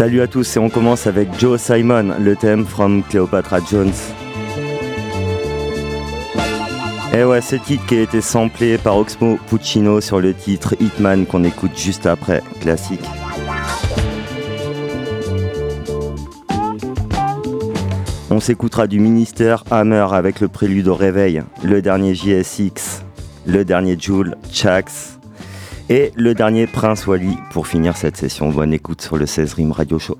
Salut à tous et on commence avec Joe Simon, le thème from Cleopatra Jones. Et eh ouais, ce titre qui a été samplé par Oxmo Puccino sur le titre Hitman qu'on écoute juste après, classique. On s'écoutera du ministère Hammer avec le prélude au réveil, le dernier JSX, le dernier Joule, Chax et le dernier Prince Wally pour finir cette session. Bonne écoute sur le 16 Rim Radio Show.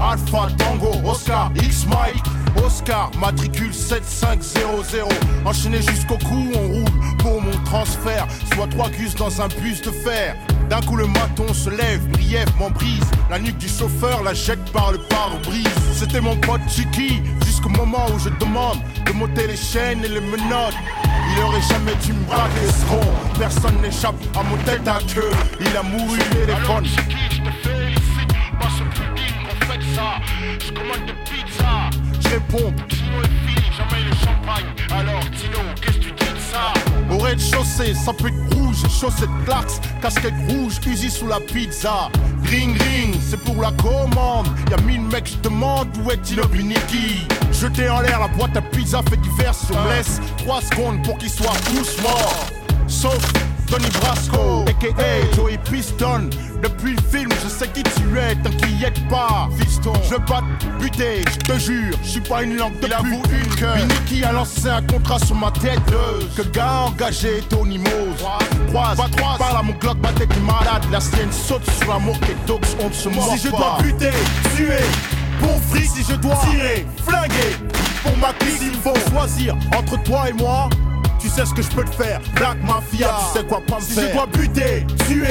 Alpha Tango, Oscar, X Mike, Oscar, matricule 7500. Enchaîné jusqu'au cou, on roule pour mon transfert. Soit trois gus dans un bus de fer. D'un coup le maton se lève, brièvement brise. La nuque du chauffeur la jette par le pare-brise. C'était mon pote Chiki Jusqu'au moment où je demande de monter les chaînes et les menottes. Il aurait jamais dû me braquer ce Personne n'échappe à mon tête à queue. Il a mouru téléphone. Je commande des pizzas. Je réponds, Tino est fini, jamais le champagne. Alors Tino, qu'est-ce que tu dis de ça? Rez-de-chaussée, ça peut être rouge, chaussette clax, casquette rouge, fusil sous la pizza. Ring ring, c'est pour la commande. Y'a mille mecs, je demande où est Tino Biniki. Jeter en l'air la boîte à pizza fait divers me laisse 3 secondes pour qu'ils soient tous morts. Sauf Tony Brasco, a.k.a. Joey Piston. Depuis le film, je sais qui tu es, t'inquiète pas. Fiston, je veux pas te buter, je te jure, je suis pas une langue de Il avoue une que Nicky a lancé un contrat sur ma tête. Que gars engagé, Tony Mose. Croise, pas trois, parle à mon Glock, ma tête est malade. La sienne saute sur l'amour qui tox, on ne se mord Si je dois buter, tuer, pour fric, si je dois tirer, flinguer. Pour ma clique, il faut choisir entre toi et moi. Tu sais ce que je peux te faire, Black Mafia, tu sais quoi pas me si faire. Si je dois buter, tuer,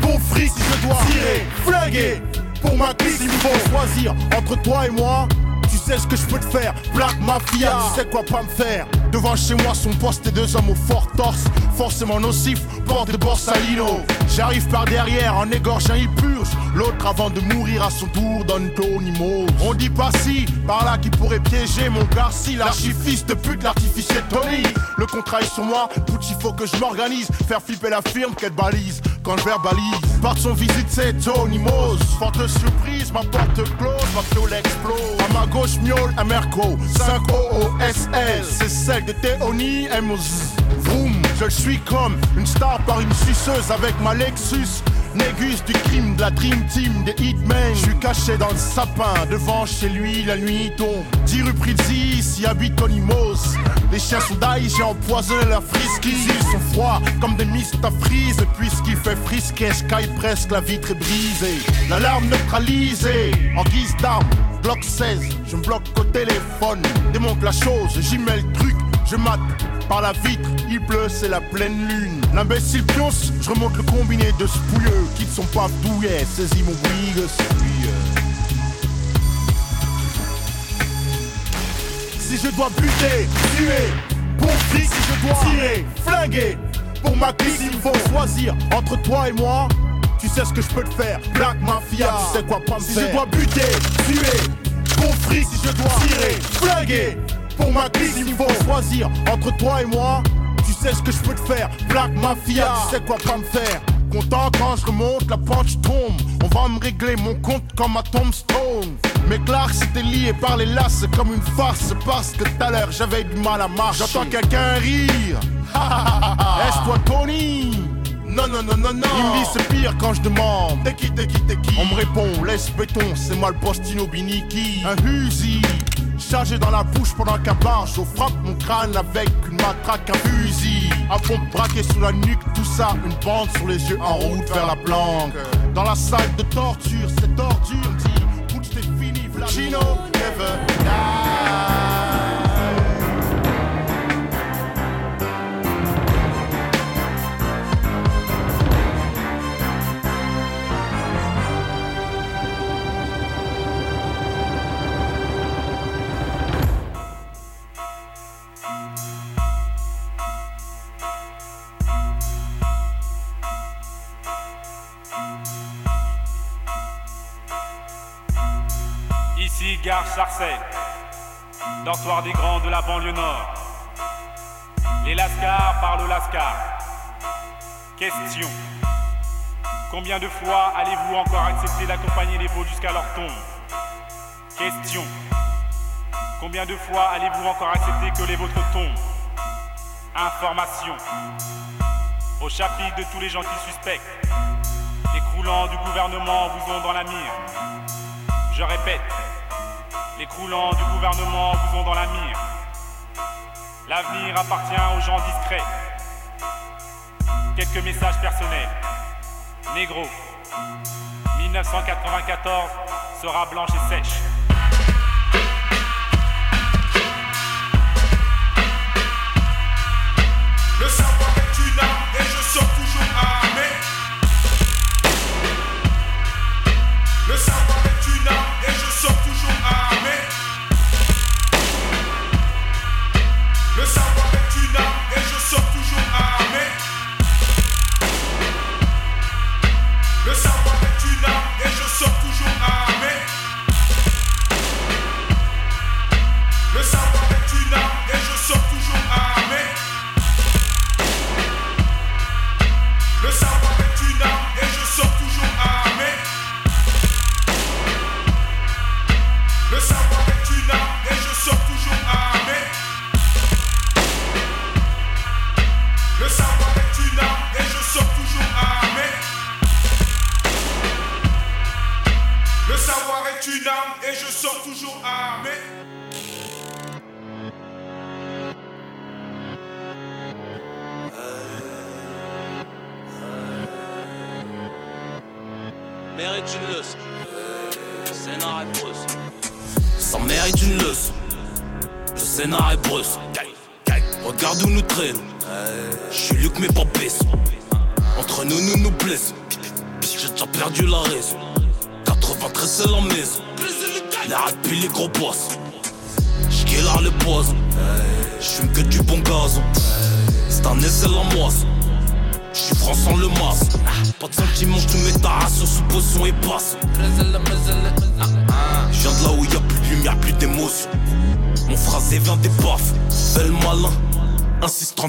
Bon fric si je dois tirer, flinguer. Pour ma glisse il faut choisir entre toi et moi tu sais ce que je peux te faire, Black Mafia, tu sais quoi pas me faire. Devant chez moi sont postés deux hommes au fort torse. Forcément nocif, porte de Borsalino J'arrive par derrière en égorgeant il purge. L'autre avant de mourir à son tour donne Tonimo On dit pas si, par là qui pourrait piéger mon Garci L'archifiste de pute, l'artificiel Tony Le contrat est sur moi, Pucci faut que je m'organise. Faire flipper la firme qu'elle balise quand je verbalise. Par son visite c'est Tony Mose Forte surprise, ma porte close, ma fiole explose. À ma gauche miaule un Merco. 5 OOSL C'est celle de Théonie M's Vroom, je suis comme une star par une suceuse avec ma Lexus Négus du crime de la Dream Team des Hitmen. Je suis caché dans le sapin, devant chez lui, la nuit tombe. 10 rue Prizzi, ici habite Onimos. Les chiens sont j'ai empoisonné leur frisky. Ils sont froids comme des mistes à frise. Puisqu'il fait frisquer, sky presque, la vitre est brisée. L'alarme neutralisée, en guise d'arme. Bloc 16, je me bloque au téléphone. Démonte la chose, j'y mets le truc, je mate par la vitre, il pleut, c'est la pleine lune. L'imbécile pionce, je remonte le combiné de ce pouilleux qui ne sont pas douillets, saisis mon brigue, Si je dois buter, tuer, pour si je dois tirer, flinguer, pour ma glisse, il faut choisir entre toi et moi. Tu sais ce que je peux te faire, Black Mafia, tu sais quoi pas me si faire. Si je dois buter, tuer, pour si je dois tirer, flinguer, pour ma glisse, il faut choisir entre toi et moi. Tu sais ce que je peux te faire, Black Mafia, tu sais quoi pas me faire. Content quand je remonte, la pente tombe. On va me régler mon compte comme à tombstone. Mais Clark c'était lié par les laces comme une farce parce que tout à l'heure j'avais du mal à marcher. J'entends quelqu'un rire. Est-ce toi Tony? Non, non, non, non, non. Il me dit c'est pire quand je demande. T'es qui, t'es qui, t'es qui? On me répond, laisse béton, c'est moi le postino Biniki. Un Uzi, chargé dans la bouche pendant qu'un barge. frappe mon crâne avec une matraque, un fusil. À fond braqué sous la nuque, tout ça, une bande sur les yeux en route vers la planque. Dans la salle de torture, cette ordure dit, Butch t'es fini, never die. Sarcelles, dortoir des grands de la banlieue nord. Les Lascars parlent au Lascar. Question. Combien de fois allez-vous encore accepter d'accompagner les veaux jusqu'à leur tombe? Question. Combien de fois allez-vous encore accepter que les vôtres tombent? Information. Au chapitre de tous les gens qui suspectent, les croulants du gouvernement vous ont dans la mire. Je répète, les croulants du gouvernement vous ont dans la mire. L'avenir appartient aux gens discrets. Quelques messages personnels. Négro. 1994 sera blanche et sèche. Le savoir est une arme et je sors toujours armé. Le savoir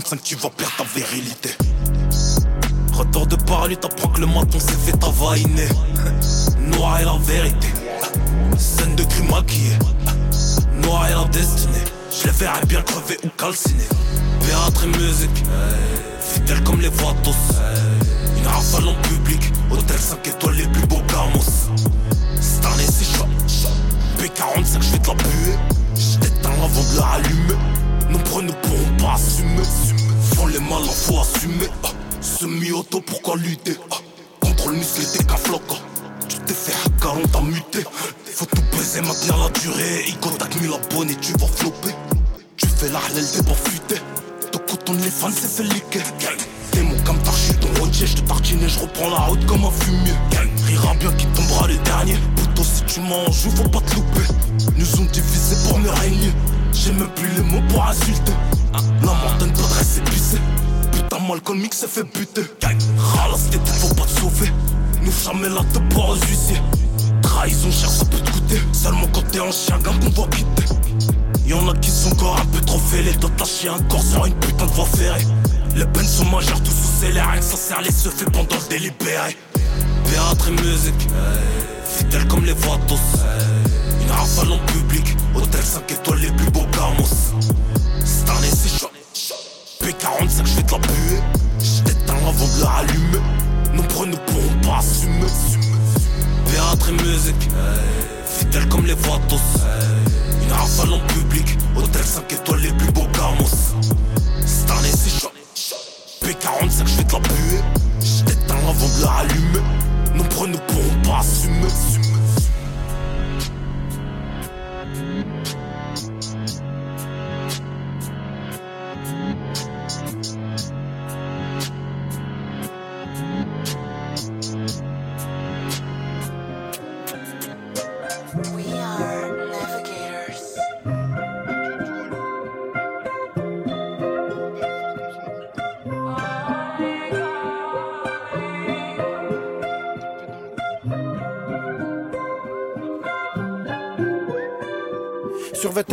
1-6-35, tu vas perdre ta virilité. Retour de Paris, t'apprends que le maton s'est fait avainer. Noir est la vérité. Scène de crime maquillée. Noir est la destinée. Je les verrais bien crever ou calciner. Théâtre et musique. Fidèle comme les voitos. Une rafale en public. Hôtel 5 étoiles, les plus beaux gamos. Cette année, c'est chaud. P45, je vais te la buer. J't'éteins avant de la rallumer. Nos prenons pourront pas assumer. Font les malins, faut assumer. Ah, Semi-auto, pourquoi lutter ah, Contrôle musclé, t'es qu'un floc. Tu t'es fait hacker, on t'a muté. Faut tout baiser, maintenir la durée. Ico, t'as 1000 abonnés, tu vas flopper. Tu fais la halal, t'es pas fuité. Ton coton, les fans, c'est fait liquer. T'es mon comme t'as ton routier, je te tartine et je reprends la route comme un fumier. Rira bien qui tombera le dernier. Plutôt si tu manges, faut pas te louper. Nous ont divisés pour me régner. J'ai même plus les mots pour insulter. La montagne faudrait s'épuiser. Putain, Malcolm X s'est fait buter. Ralasse tes faut pas te sauver. Nous jamais la te pour aux. Trahison cher, ça peut te coûter. Seulement quand t'es un chien, gang qu'on doit quitter. Y'en a qui sont encore un peu trop fêlés. D'autres lâcher un corps sur une putain de voie ferrée. Les peines sont majeures, tout sous les que ça sert les se fait pendant le délibéré. Théâtre et musique, fidèle comme les voitos. Une rafale en public, hôtel 5 étoiles, les plus beaux gamos. Cette année c'est chaud. P45, je vais te la buer. J't'éteins avant de la rallumer. Nos prenons pourront pas assumer. Théâtre et musique, fidèle comme les voitos. Une rafale en public, hôtel 5 étoiles, les plus beaux gamos. Cette année c'est chaud. P45, je vais te la buer. J't'éteins avant de la rallumer. Nos prenons pourront pas assumer.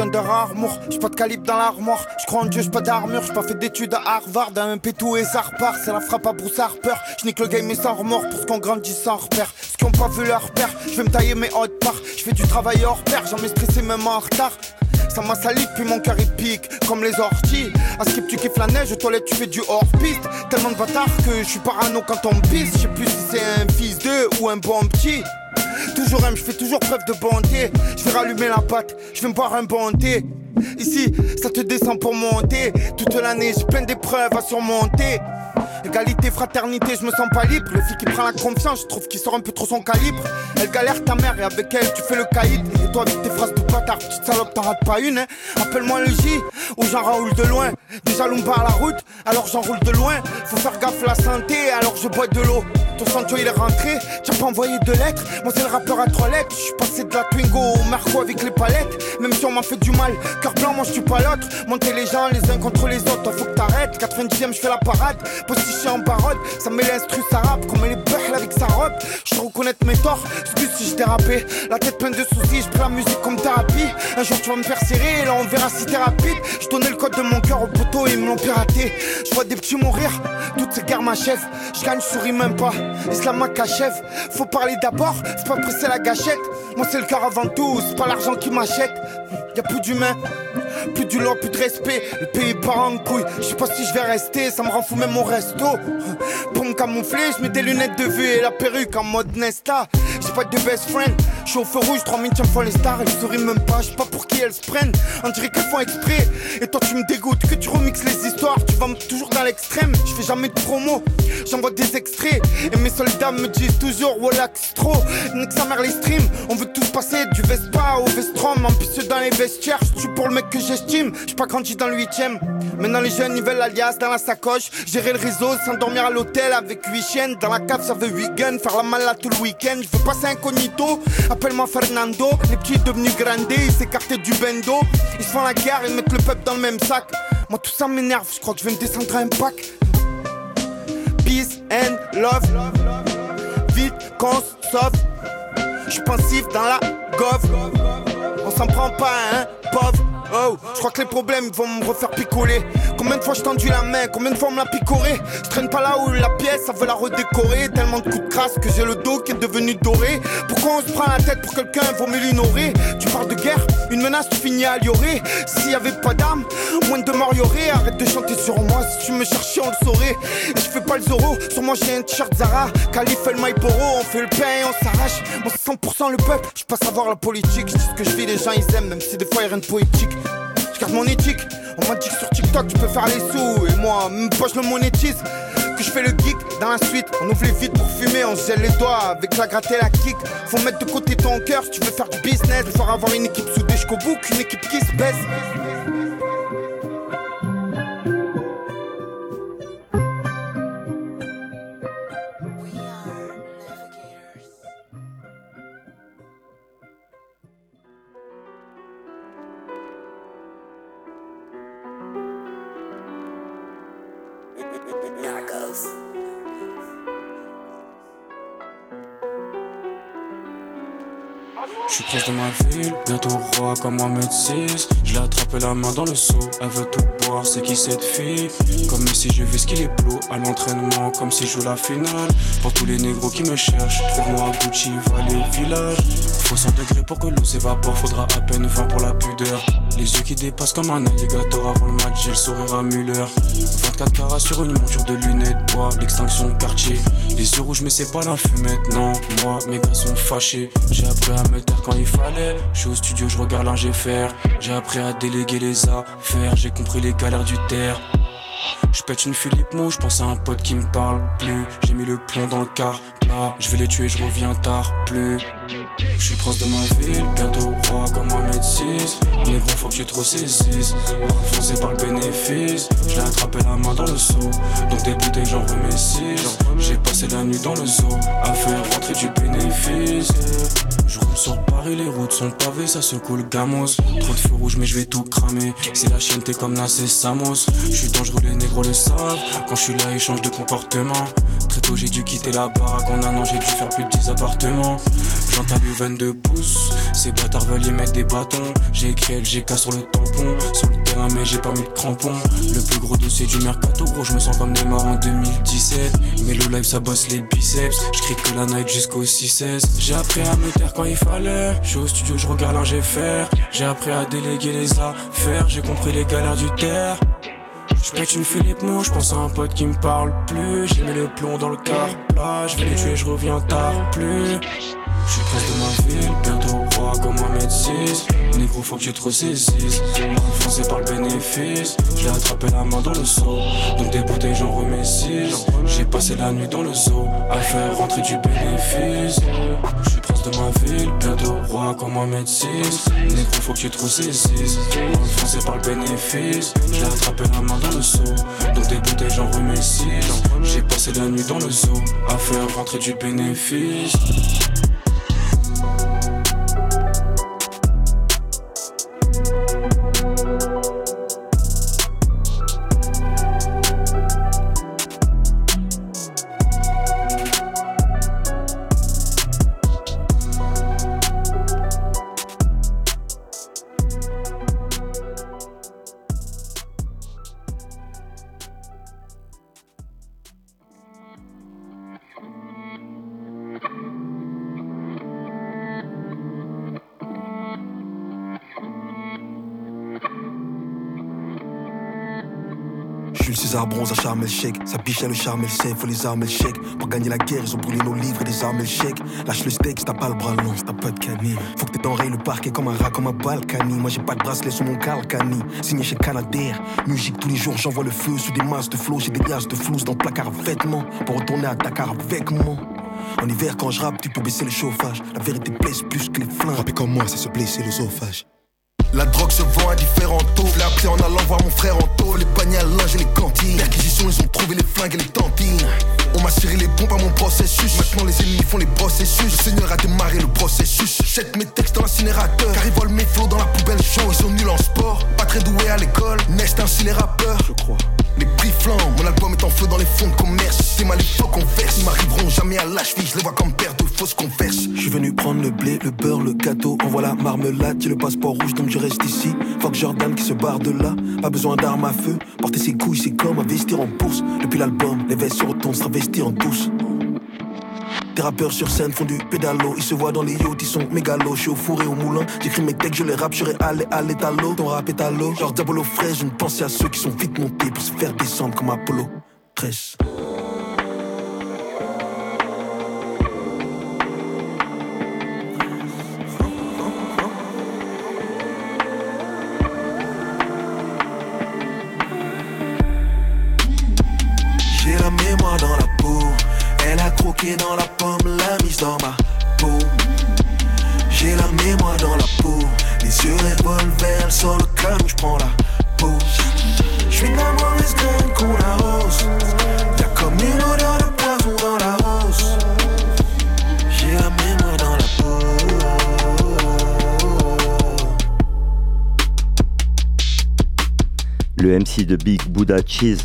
Under Armour, j'ai pas de calibre dans l'armoire. Je crois en Dieu, j'ai pas d'armure, j'ai pas fait d'études à Harvard. Un MP et ça repart, c'est la frappe à Bruce Harper. Je nique le game mais sans remords pour ce qu'on grandit sans repère. Ceux qui ont pas vu leur père, je vais me tailler mes hautes parts. Je fais du travail hors pair, jamais stressé même en retard. Ça m'a sali puis mon cœur il pique comme les orties. À skip tu kiffes la neige, aux toilettes tu fais du hors piste. Tellement de bâtards que je suis parano quand on pisse. Je sais plus si c'est un fils d'eux ou un bon petit. Je fais toujours preuve de bonté. Je vais rallumer la pâte, je vais me boire un bon thé. Ici, ça te descend pour monter. Toute l'année, j'ai plein d'épreuves à surmonter. Égalité, fraternité, je me sens pas libre. Le fille qui prend la confiance, je trouve qu'il sort un peu trop son calibre. Elle galère ta mère et avec elle, tu fais le caïd. Et toi, avec tes phrases de bâtard, petite salope, t'en rates pas une. Hein. Appelle-moi le J ou j'en roule de loin. Déjà, l'on part la route, alors j'enroule de loin. Faut faire gaffe la santé, alors je bois de l'eau. Ton sancho il est rentré, t'as pas envoyé de lettres. Moi c'est le rappeur à trois lettres. Je suis passé de la Twingo au Marco avec les palettes. Même si on m'a fait du mal, cœur blanc, moi je suis pas l'autre. Monter les gens les uns contre les autres, faut que t'arrêtes. 90ème, je fais la parade. Postiché en parole, ça met l'instru, ça rappe. Comme elle est belle avec sa robe. Je reconnaître mes torts, excuse si je dérapé. La tête pleine de soucis, je la musique comme thérapie. Un jour tu vas me faire serrer, et là on verra si t'es rapide. Je donnais le code de mon cœur au poteau, ils me l'ont piraté. Je des petits mourir, toutes ces guerres m'achèvent. Je souris même pas. Islam achève, faut parler d'abord, c'est pas presser la gâchette. Moi c'est le cœur avant tout, c'est pas l'argent qui m'achète. Y a plus d'humain, plus du loi, plus de respect. Le pays part en couille, je sais pas si je vais rester, ça me rend fou même mon resto. Pour me camoufler, je mets des lunettes de vue et la perruque en mode Nesta. J'ai pas de best friend, je suis au feu rouge, 3000 tiens fois les stars, elles sourient même pas, je sais pas pour qui elles se prennent. On dirait qu'elles font exprès, et toi tu me dégoûtes, que tu remixes les histoires, tu vas toujours dans l'extrême. Je fais jamais de promo, j'envoie des extraits. Et mes soldats me disent toujours Wallax trop. Nique sa mère les streams, on veut tous passer du Vespa au Vestrom. Ambitieux dans les vestiaires, je suis pour le mec que j'estime. J'ai pas grandi dans le 8ème. Maintenant les jeunes ils veulent l'alias dans la sacoche. Gérer le réseau, s'endormir à l'hôtel avec 8 chiennes. Dans la cave ça veut 8 guns, faire la malade tout le week-end. Je veux passer incognito, appelle-moi Fernando. Les petits devenus grandés, ils s'écartent du bendo. Ils font la guerre, ils mettent le peuple dans le même sac. Moi tout ça m'énerve, je crois que je vais me descendre à un pack. Peace and love. Vite qu'on sauve. Je pensif dans la gove. On s'en prend pas, hein, pauvre. Oh, je crois que les problèmes vont me refaire picoler. Combien de fois je tendu la main, combien de fois on me l'a picoré? Je traîne pas là où la pièce, ça veut la redécorer. Tellement de coups de crasse que j'ai le dos qui est devenu doré. Pourquoi on se prend la tête pour quelqu'un, vaut mieux l'ignorer? Tu parles de guerre, une menace, tu finis à l'iorer. S'il y avait pas d'armes, moins de morts y aurait. Arrête de chanter sur moi, si tu me cherchais, on le saurait. Et je fais pas le zoro, sur moi j'ai un t-shirt Zara. Calife et le Maiporo, on fait le pain et on s'arrache. Moi c'est 100% le peuple, je pas savoir la politique. Je ce que je vis, les gens ils aiment, même si des fois y'a rien de poétique. Je garde mon éthique. On m'a dit que sur TikTok tu peux faire les sous. Et moi, pas je le monétise. Que je fais le geek dans la suite. On ouvre les vides pour fumer, on se gèle les doigts avec la gratte la kick. Faut mettre de côté ton cœur tu veux faire du business. Faut avoir une équipe soudée jusqu'au bout qu'une équipe qui se baisse. Je l'attrape la main dans le seau. Elle veut tout boire, c'est qui cette fille? Comme si je vis ce qu'il est bleu À l'entraînement, comme si je joue la finale. Pour tous les négros qui me cherchent Trouve-moi Gucci, Valet, Village. Faut 100 degrés pour que l'eau s'évapore, faudra à peine 20 pour la pudeur. Les yeux qui dépassent comme un alligator avant le match, j'ai le sourire à Muller. 24 carats sur une monture de lunettes, bois, l'extinction quartier. Les yeux rouges, mais c'est pas la fumette, non. Moi, mes gars sont fâchés. J'ai appris à me taire quand il fallait. Je suis au studio, je regarde l'ingé. J'ai appris à déléguer les affaires, j'ai compris les galères du terre. Je pète une Philippe Mou, je pense à un pote qui me parle plus. J'ai mis le plomb dans le car, là, je vais les tuer, je reviens tard, plus. Je suis proche de ma ville, bientôt roi comme Mohamed VI. Négro, faut que tu te ressaisisses. Foncé par le bénéfice, je l'ai attrapé la main dans le seau. Donc des bouteilles, j'en remets six. J'ai passé la nuit dans le zoo, à faire rentrer du bénéfice. Je roule sur Paris, les routes sont pavées, ça se coule gamos. Trop de feux rouges, mais je vais tout cramer. C'est la chienne, t'es comme Nassé Samos. Je suis dangereux, les négros le savent. Quand je suis là, ils changent de comportement. Très tôt, j'ai dû quitter la baraque. En un an, j'ai dû faire plus de 10 appartements. J'entends du 22 pouces. Ces bâtards veulent y mettre des bâtons. J'ai écrit LGK sur le tampon. Sur le terrain, mais j'ai pas mis de crampons. Le plus gros dossier du mercato, gros, je me sens comme Neymar en 2017. Mais le live, ça bosse les biceps. Je crie que la night jusqu'au 6-16. J'ai appris à me taire quand il fallait. Je suis au studio, je regarde l'ingé faire. J'ai appris à déléguer les affaires. J'ai compris les galères du terre. Je pète une Philippe Mou, je pense à un pote qui me parle plus. J'ai mis le plomb dans le car plat, je vais les tuer, je reviens tard plus. Je suis proche de ma ville, bientôt roi comme Mohamed VI. Négro, faut que tu te ressaisisses. Enfoncé par le bénéfice, j'ai attrapé la main dans le seau. Donc des bouteilles, j'en remets six. J'ai passé la nuit dans le zoo, à faire rentrer du bénéfice. Je suis proche de ma ville, bientôt roi comme Mohamed VI. Négro, faut que tu te ressaisisses. Enfoncé par le bénéfice, j'ai attrapé la main dans le seau. Donc des bouteilles, j'en remets six. J'ai passé la nuit dans le zoo, à faire rentrer du bénéfice. Sa biche le charme et le sait, faut les armes et le chèque. Pour gagner la guerre, ils ont brûlé nos livres et des armes et le chèque. Lâche le steak, t'as pas le bras long, t'as pas de canine. Faut que t'enrayes le parquet comme un rat, comme un balkany. Moi j'ai pas de bracelet sur mon calcani. Signé chez Canadair. Musique tous les jours, j'envoie le feu sous des masses de flots. J'ai des liasses de flouze dans le placard vêtements. Pour retourner à Dakar avec moi. En hiver, quand je rappe, tu peux baisser le chauffage. La vérité blesse plus que les flingues. Rapper comme moi, c'est se blesser l'œsophage. La drogue se vend à différents taux. Appris en allant voir mon frère en taux. Les paniers à linge et les cantines. Perquisition, ils ont trouvé les flingues et les tantines. On m'a serré les pompes à mon processus. Maintenant, les ennemis font les processus. Le Seigneur a démarré le processus. Jette mes textes dans l'incinérateur. Car ils volent mes flots dans la poubelle chaude. Ils sont nuls en sport. Pas très doués à l'école. Nest ainsi les rappeurs. Je crois. Les flambent, mon album est en feu dans les fonds de commerce. C'est mal les faux qu'on verse. Ils m'arriveront jamais à cheville, je les vois comme père de fausses converses. Je suis venu prendre le blé, le beurre, le gâteau. Envoie la marmelade, j'ai le passeport rouge donc je reste ici. Fuck Jordan qui se barre de là. Pas besoin d'armes à feu. Porter ses couilles, c'est comme investir en bourse. Depuis l'album, les vestes se retournent, se travestir en douce. Des rappeurs sur scène font du pédalo, ils se voient dans les yachts, ils sont mégalos. Je suis au four et au moulin, j'écris mes textes, je les rappe, je allé à l'étalo. Ton rap est à l'eau, genre Diabolo fraîche, je ne pensais à ceux qui sont vite montés pour se faire descendre comme Apollo 13. J'ai la mémoire dans la peau. Elle a croqué dans la mise dans ma peau. J'ai la mémoire dans la peau. Les yeux revolver, sur le calme, je prends la pause. Je suis la mauvaise graine qu'on arrose. Y'a comme une odeur de poison dans la rose. J'ai la mémoire dans la peau. Le MC de Big Buddha Cheese,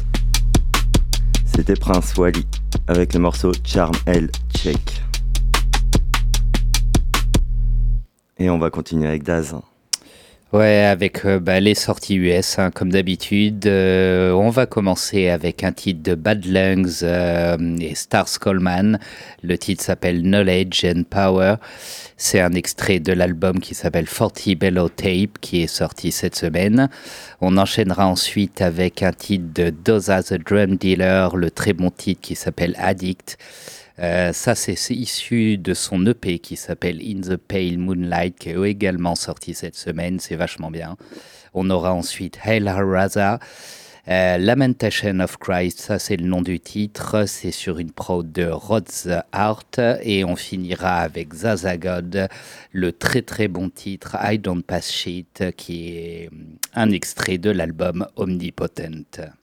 c'était Prince Wally avec le morceau Charm L Check. Et on va continuer avec Daz. Ouais, avec euh, bah, les sorties US, hein, comme d'habitude. Euh, on va commencer avec un titre de Bad Lungs euh, et Stars Coleman. Le titre s'appelle Knowledge and Power. C'est un extrait de l'album qui s'appelle 40 Bellow Tape, qui est sorti cette semaine. On enchaînera ensuite avec un titre de Doza the Drum Dealer, le très bon titre qui s'appelle Addict. Euh, ça, c'est issu de son EP qui s'appelle In the Pale Moonlight, qui est également sorti cette semaine. C'est vachement bien. On aura ensuite Hail Haraza, euh, Lamentation of Christ, ça c'est le nom du titre. C'est sur une prod de Rod's Art. Et on finira avec Zazagod, le très très bon titre I Don't Pass Shit, qui est un extrait de l'album Omnipotent.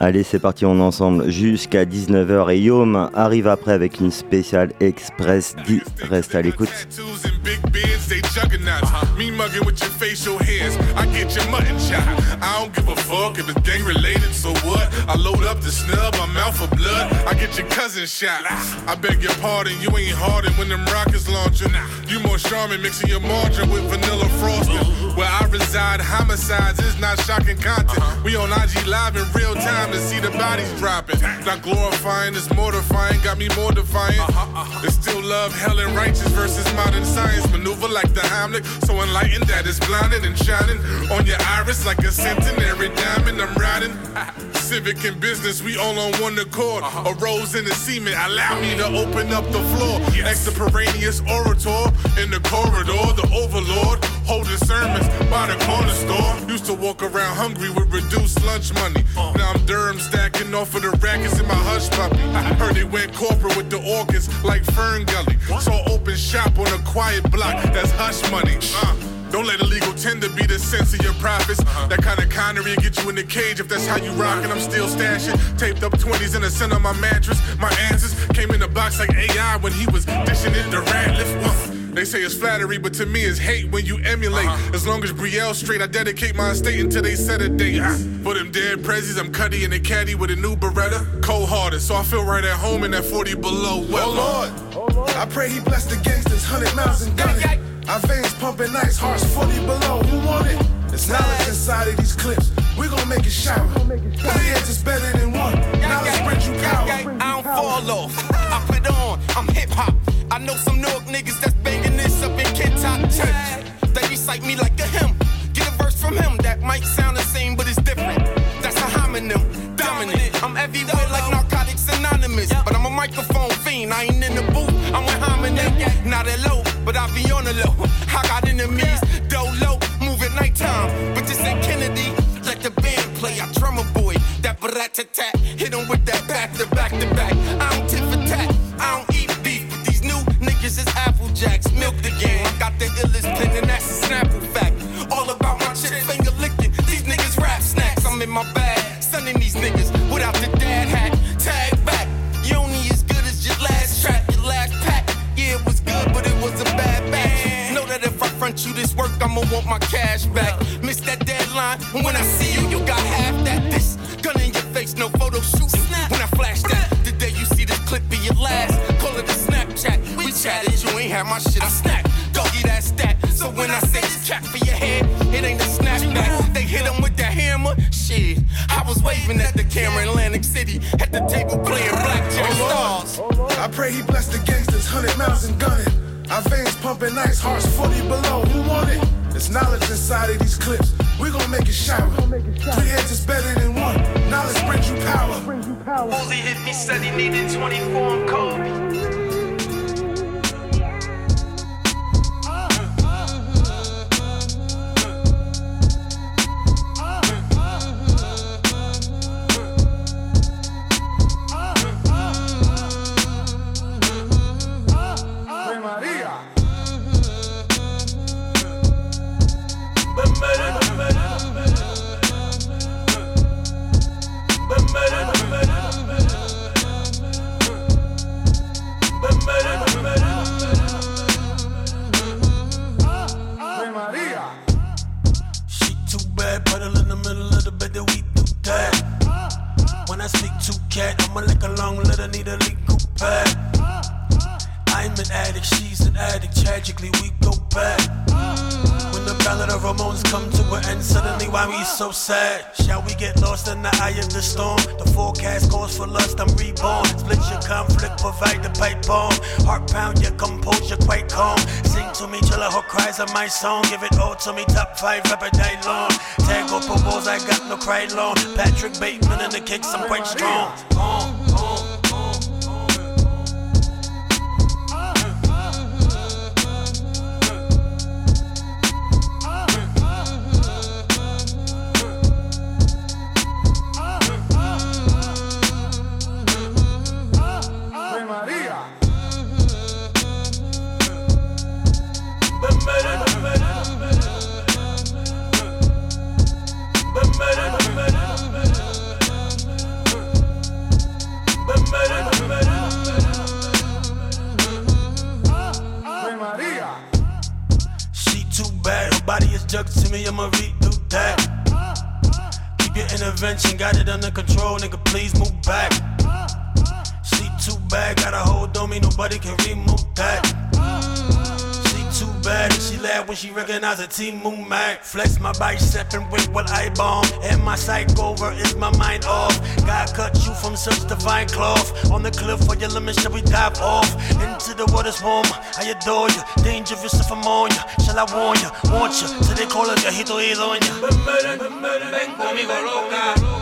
Allez, c'est parti, on ensemble jusqu'à 19h et Yom arrive après avec une spéciale Express 10. Reste à l'écoute. Tattoos and big beards, they juggernauts. Me mugging with your facial hairs, I get your mutton chop. I don't give a fuck if it's gang related, so what? I load up the snub, I'm out for blood. I get your cousin shot. I beg your pardon, you ain't hardened when them rockets launching. You more charming, mixing your margarine with vanilla frosting. Where I reside, homicides is not shocking content. Uh-huh. We on IG live in real time to see the bodies dropping. Not glorifying, it's mortifying, got me more defiant. Uh-huh, uh-huh. It's still love, hell, and righteous versus modern science. Maneuver like the Heimlich, so enlightened that it's blinding and shining on your iris like a centenary diamond. I'm riding. Civic and business, we all on one accord. A rose in the cement, allow me to open up the floor. Extemporaneous orator in the corridor, the overlord holding sermons by the corner store. Used to walk around hungry with reduced lunch money. Now I'm Durham stacking off of the rackets in my hush puppy. Heard they went corporate with the orchids like Fern Gully. So open shop on a quiet block, that's hush money. Uh. Don't let illegal tender be the sense of your profits. That kind of connery will get you in the cage if that's how you rockin'. I'm still stashing. Taped up 20s in the center of my mattress. My answers came in the box like AI when he was dishing it to Radcliffe. Uh. They say it's flattery, but to me it's hate when you emulate. As long as Brielle straight, I dedicate my estate until they set a date. For them dead prezzies, I'm cutty in a caddy with a new Beretta. Cold hearted, so I feel right at home in that 40 below weather. Oh Lord, I pray he bless the gangsters, hundred miles and gunning. Our veins pumping ice, hearts fully below. Who want it? There's knowledge inside of these clips. We gon' make it shower. Three heads is better than one. Now let's spread you power. I don't fall off. I put on, I'm hip hop. I know some Newark niggas that's banging this up in Kid Top Church. They recite me like a hymn. Get a verse from him that might sound the same, but it's different. That's a homage. I'm everywhere like narcotics anonymous. But I'm a microphone fiend, I ain't in the booth. I'm with hominin, not a low, but I be on the low. I got enemies, dolo, move at nighttime. But this ain't Kennedy, let the band play. I drum a boy, that barat tat, hit him with that back to back to back. I don't tit for tat, I don't eat beef. But these new niggas is Apple Jacks, milk the game. I got the illest pen, and that's this work, I'ma want my cash back. Miss that deadline, and when I see you, you got half that. This gun in your face, no photo shoot. When I flash that, the day you see this clip be your last. Call it a Snapchat. We chatted, you ain't had my shit, I snapped. Doggy that stat. So when I say this track for your head, it ain't a snapback. They hit him with the hammer. Shit, I was waving at the camera in Atlantic City at the table playing blackjack stars. I pray he bless the gangsters, hundred miles and gunning. Our veins pumping ice, hearts fully below. Who want it? There's knowledge inside of these clips. We gon' make it shower. Three heads is better than one. Knowledge brings you power. Uzi hit me, said he needed 24 on Kobe. My song. Give it all to me, top five rapper day long. Tag up balls, I got no cry long. Patrick Bateman and the kicks, I'm quite strong. Recognize a team move mad. Flex my bicep and wait while I bomb. And my sight over, is my mind off. God cut you from such divine cloth. On the cliff for your limit, shall we dive off? Into the water's warm, I adore you. Dangerous if I'm on you. Shall I warn you? Want you? Till they call it gajito y doña. Ven conmigo, loca.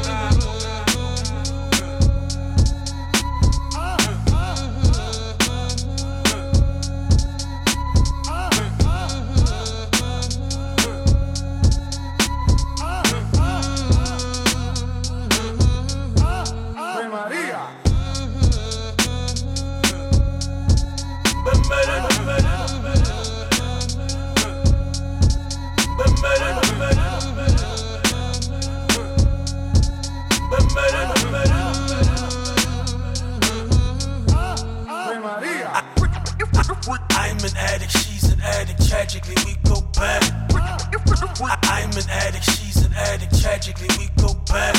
Back.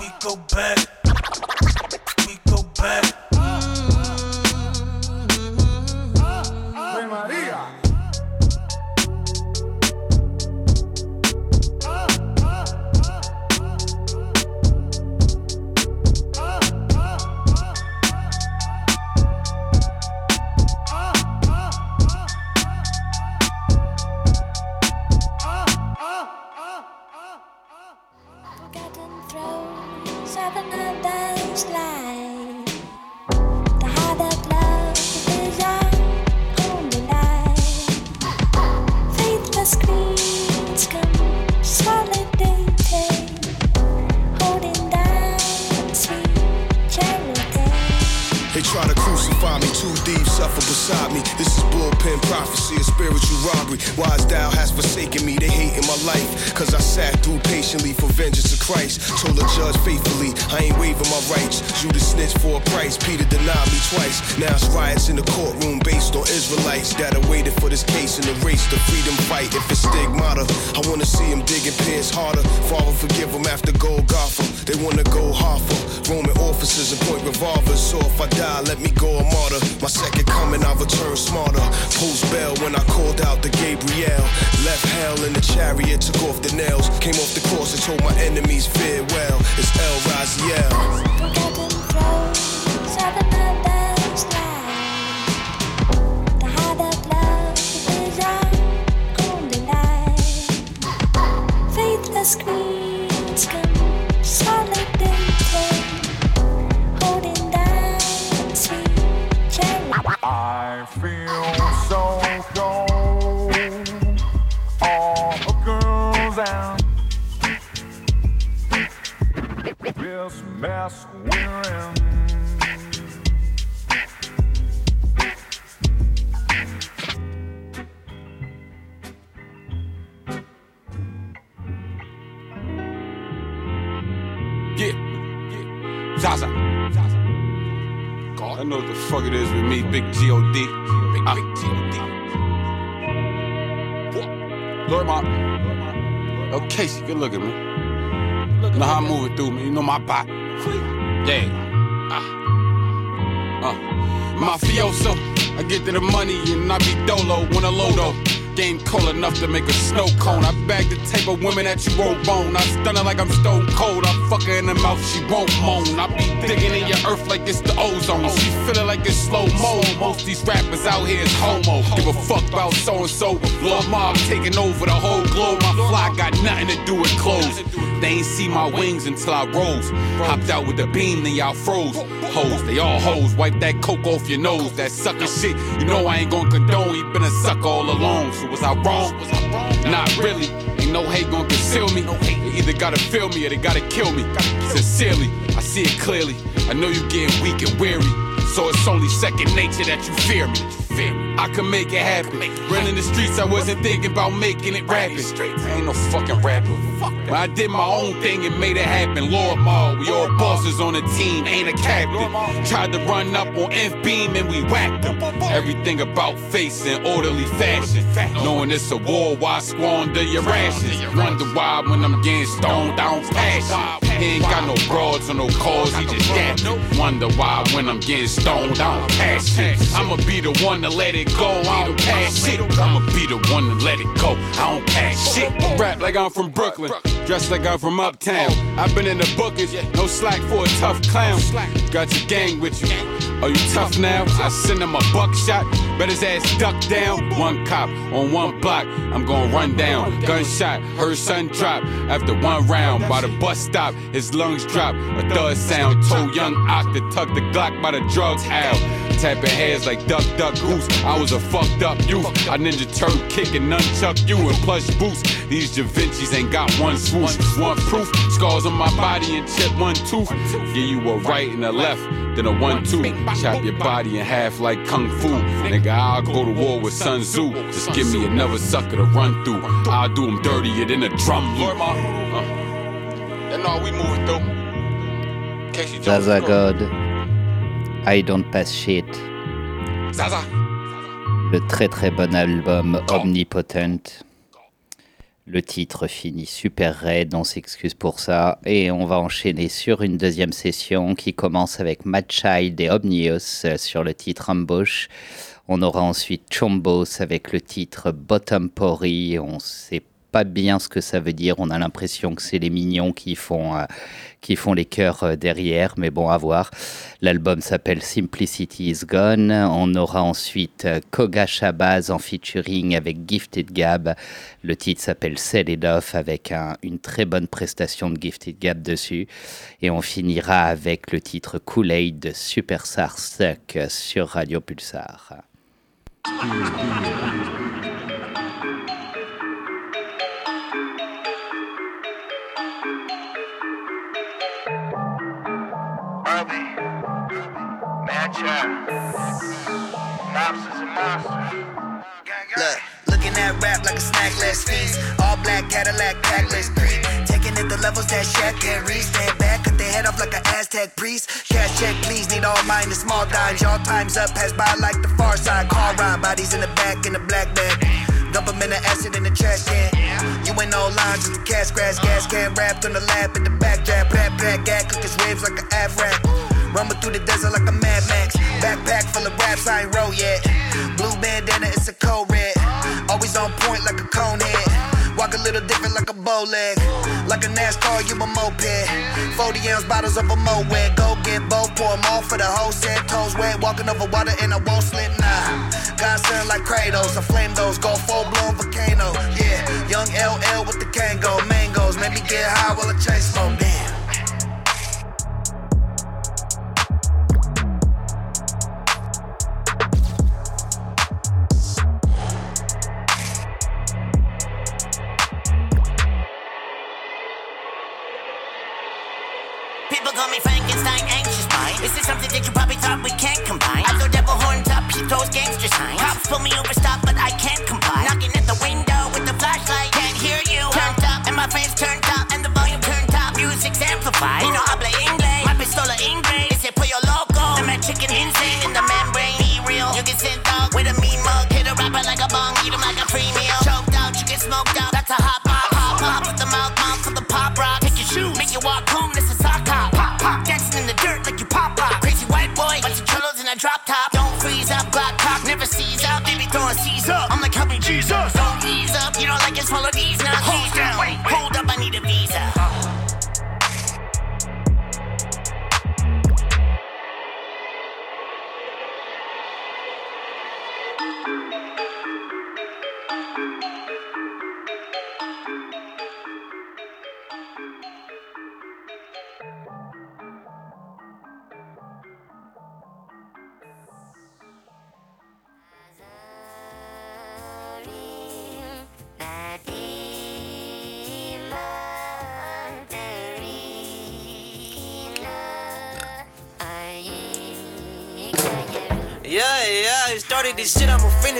We go back. Know. Yeah. Ah. Uh. Mafioso. I get to the money and I be dolo when a lodo. Game cold enough to make a snow cone. I bag the type of women that you won't bone. I stun her like I'm stone cold. I fuck her in the mouth, she won't moan. I be digging in your earth like it's the ozone. She feelin' like it's slow mo. Most these rappers out here is homo. Give a fuck about so and so. Lord Mob taking over the whole globe. My fly got nothing to do with clothes. They ain't see my wings until I rose. Hopped out with the beam, then y'all froze. Hoes, they all hoes. Wipe that coke off your nose. That sucker shit, you know I ain't gon' condone. He been a sucker all along. So was I wrong? Not really. Ain't no hate gon' conceal me. They either gotta feel me or they gotta kill me. Sincerely, I see it clearly. I know you getting weak and weary. So it's only second nature that you fear me. Me. I can make it happen. Running the streets, I wasn't thinking about making it rapping. I ain't no fucking rapper. But I did my own thing and made it happen. Lord Maul, we all bosses on the team, ain't a captain. Tried to run up on F Beam and we whacked them. Everything about face in orderly fashion. Knowing it's a war, why squander your rations? Wonder why when I'm getting stoned, I don't passion. He ain't got no broads or no calls, he just yapping. Wonder why when I'm getting stoned, I don't passion. I'ma be the one to let it go, I don't pass shit. I'ma be the one to let it go, I don't pass shit. Rap like I'm from Brooklyn, dressed like I'm from uptown. I've been in the bookings, no slack for a tough clown. Got your gang with you. Are you tough now? I send him a buckshot, bet his ass duck down. One cop on one block, I'm gonna run down. Gunshot, her son drop after one round. By the bus stop, his lungs drop. A thud sound, told young Ock to tuck the Glock by the drugs out. Tapping heads like duck, duck, goose. I was a fucked up youth. I ninja turtle kick and nunchuck you in plush boots. These Da Vinci's ain't got one swoosh, one proof. Scars on my body and chip one tooth. Give you a right and a left, then a one two. Chop your body in half like kung fu. Nigga, I'll go to war with Sun Tzu. Just give me another sucker to run through. I'll do him dirtier than a drum loop. That's all we moving through. Zaza. God, I Don't Pass Shit, Zaza. le très très bon album Omnipotent. Le titre finit super raide, on s'excuse pour ça. Et on va enchaîner sur une deuxième session qui commence avec Mad Child et Omnios euh, sur le titre Ambush. On aura ensuite Chombos avec le titre Bottom Pori. On sait pas bien ce que ça veut dire. On a l'impression que c'est les mignons qui font, euh, qui font les chœurs euh, derrière, mais bon, à voir. L'album s'appelle Simplicity is Gone. On aura ensuite euh, Koga Shabazz en featuring avec Gifted Gab. Le titre s'appelle Sell It Off avec un- une très bonne prestation de Gifted Gab dessus. Et on finira avec le titre Kool-Aid de Superstar Stuck sur Radio Pulsar. All black Cadillac, backless creep. Taking it the levels that Shaq can reach. Stand back, cut their head off like an Aztec priest. Cash check, please, need all mine, the small dimes. Y'all time's up, pass by like the far side. Car ride, bodies in the back, in the black bag. Dump them in the acid in the trash can. You ain't no lines, just a cash crash. Gas can wrapped on the lap in the back draft. Back, back, gag, click his waves like an avrack. Roaming through the desert like a Mad Max. Backpack full of raps, I ain't roll yet. Blue bandana, it's a cold red. Always on point like a cone head. Walk a little different like a bow leg. Like a NASCAR, you a moped. 40 ounce bottles of a Moet. Go get both, pour 'em all for the whole set. Toes wet, walking over water and I won't slip, nah. Godson like Kratos, I flame those, go full blown volcano. Yeah, young LL with the Kango, mangoes. Make me get high while I chase smoke, damn. Call me Frankenstein, anxious mind. Is this something that you probably thought we can't combine? I throw devil horns up, he throws gangster signs. Cops pull me over, stop, but I can't comply. Knocking at the window with the flashlight, can't hear you. Turned up, and my face turned up, and the volume turned up. Music's amplified. You know habla inglés,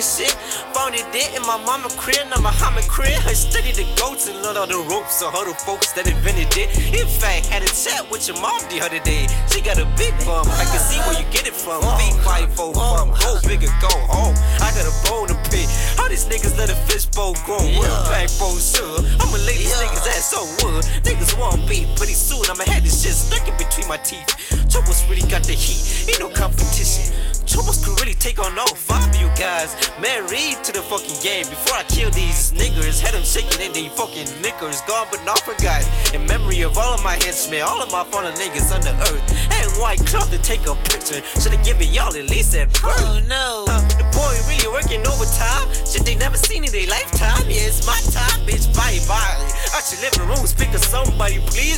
shit, it. Found it there in my mama crib, now Muhammad crib. I studied the goats and learned all the ropes, of all the folks that invented it. In fact, had a chat with your mom the other day. She got a big bum, I can see where you get it from. Big five four from, go big or go home. I got a bone to pick. How these niggas let a fishbowl grow with a backbone sure. I'ma lay these niggas ass so wood. Niggas want beat pretty soon. I'ma have this shit stuck in between my teeth. Troubles really got the heat, ain't no competition. Troubles could really take on all five of you guys. Married to the fucking game. Before I kill these niggas, had them shaking in they fucking knickers. Gone but not forgot. In memory of all of my henchmen, all of my fallen niggas under earth. And white cloth to take a picture. Should've given y'all at least that birth. Oh no. Uh, the boy really working overtime. Shit they never seen in their lifetime. Yeah, it's my time, bitch. Bye bye. Out your living room, speak to somebody. Please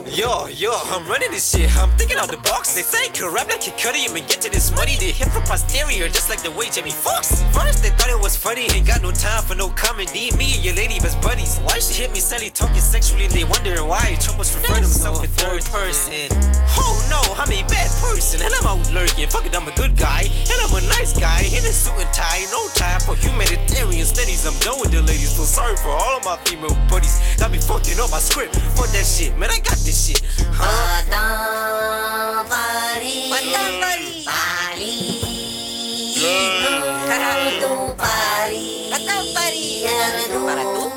Yo, yo, I'm running this shit. I'm thinking out the box. They say can rap like Kid Cudi and get to this money. They hit from posterior, just like the way Jamie Foxx. First, they thought it was funny. Ain't got no time for no comedy. Me and your lady best buddies. Why she hit me silly talking sexually? They wondering why. Troubles refer to himself in third person. Oh no, I'm a bad person and I'm out lurking. Fuck it, I'm a good guy and I'm a nice guy in a suit and tie. No time for humanitarian studies. I'm done with the ladies. Feel sorry for all of my female buddies. Got me fucking up my script. Fuck that shit, man. I got this shit. Huh? Para tú.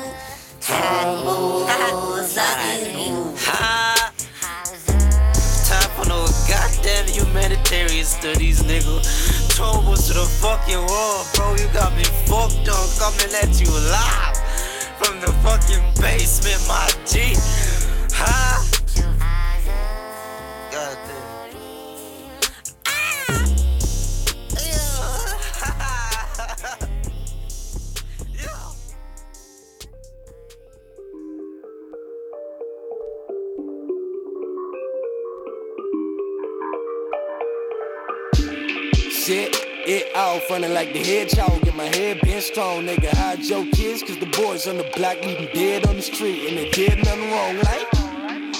Ha. Time for no goddamn humanitarian studies, nigga. Troubles to the fucking world, bro. You got me fucked up coming at you live from the fucking basement, my G. Huh? Shit, it all funny like the hedgehog in my head been strong, nigga. Hide your kids, cause the boys on the block leave 'em dead on the street and they did nothing wrong, like.